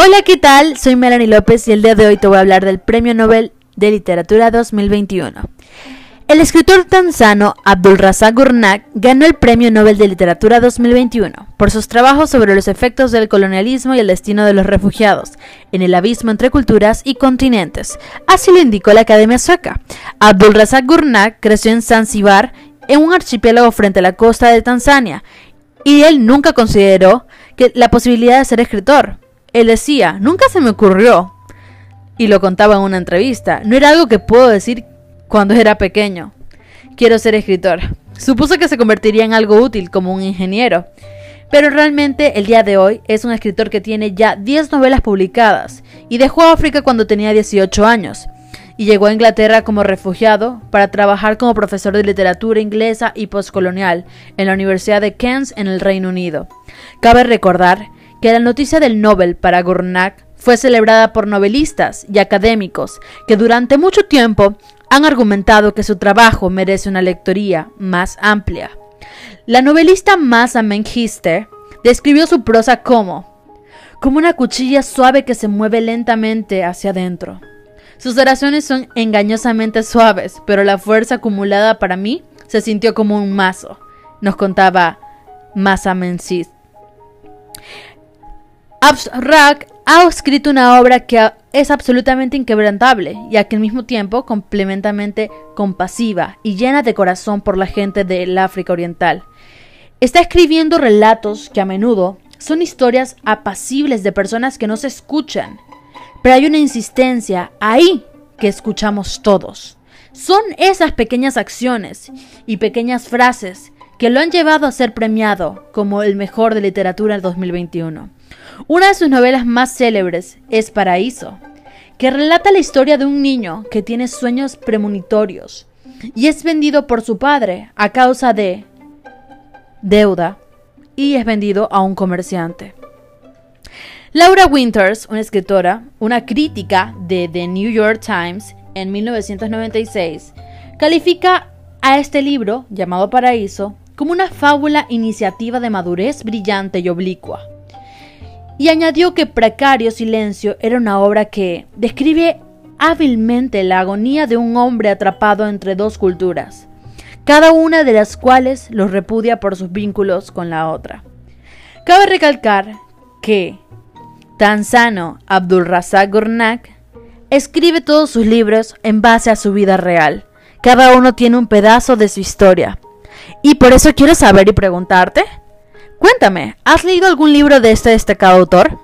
Hola, ¿qué tal? Soy Melanie López y el día de hoy te voy a hablar del Premio Nobel de Literatura 2021. El escritor tanzano Abdul Razak Gurnak ganó el Premio Nobel de Literatura 2021 por sus trabajos sobre los efectos del colonialismo y el destino de los refugiados en el abismo entre culturas y continentes. Así lo indicó la Academia Sueca. Abdul Razak Gurnak creció en Zanzibar, en un archipiélago frente a la costa de Tanzania, y él nunca consideró que la posibilidad de ser escritor. Él decía, nunca se me ocurrió. Y lo contaba en una entrevista. No era algo que puedo decir cuando era pequeño. Quiero ser escritor. Supuso que se convertiría en algo útil como un ingeniero. Pero realmente el día de hoy es un escritor que tiene ya 10 novelas publicadas y dejó África cuando tenía 18 años y llegó a Inglaterra como refugiado para trabajar como profesor de literatura inglesa y postcolonial en la Universidad de Kent en el Reino Unido. Cabe recordar que la noticia del Nobel para Gurnak fue celebrada por novelistas y académicos que durante mucho tiempo han argumentado que su trabajo merece una lectoría más amplia. La novelista Masa Mengister describió su prosa como como una cuchilla suave que se mueve lentamente hacia adentro. Sus oraciones son engañosamente suaves, pero la fuerza acumulada para mí se sintió como un mazo, nos contaba Masa Mengister. Abstract ha escrito una obra que es absolutamente inquebrantable, ya que al mismo tiempo complementamente compasiva y llena de corazón por la gente del África Oriental. Está escribiendo relatos que a menudo son historias apacibles de personas que no se escuchan, pero hay una insistencia ahí que escuchamos todos. Son esas pequeñas acciones y pequeñas frases que lo han llevado a ser premiado como el mejor de literatura del 2021. Una de sus novelas más célebres es Paraíso, que relata la historia de un niño que tiene sueños premonitorios y es vendido por su padre a causa de deuda y es vendido a un comerciante. Laura Winters, una escritora, una crítica de The New York Times en 1996, califica a este libro, llamado Paraíso, como una fábula iniciativa de madurez brillante y oblicua y añadió que Precario Silencio era una obra que describe hábilmente la agonía de un hombre atrapado entre dos culturas, cada una de las cuales los repudia por sus vínculos con la otra. Cabe recalcar que Tanzano Abdulrazak Gurnak escribe todos sus libros en base a su vida real. Cada uno tiene un pedazo de su historia. Y por eso quiero saber y preguntarte, Cuéntame, ¿has leído algún libro de este destacado autor?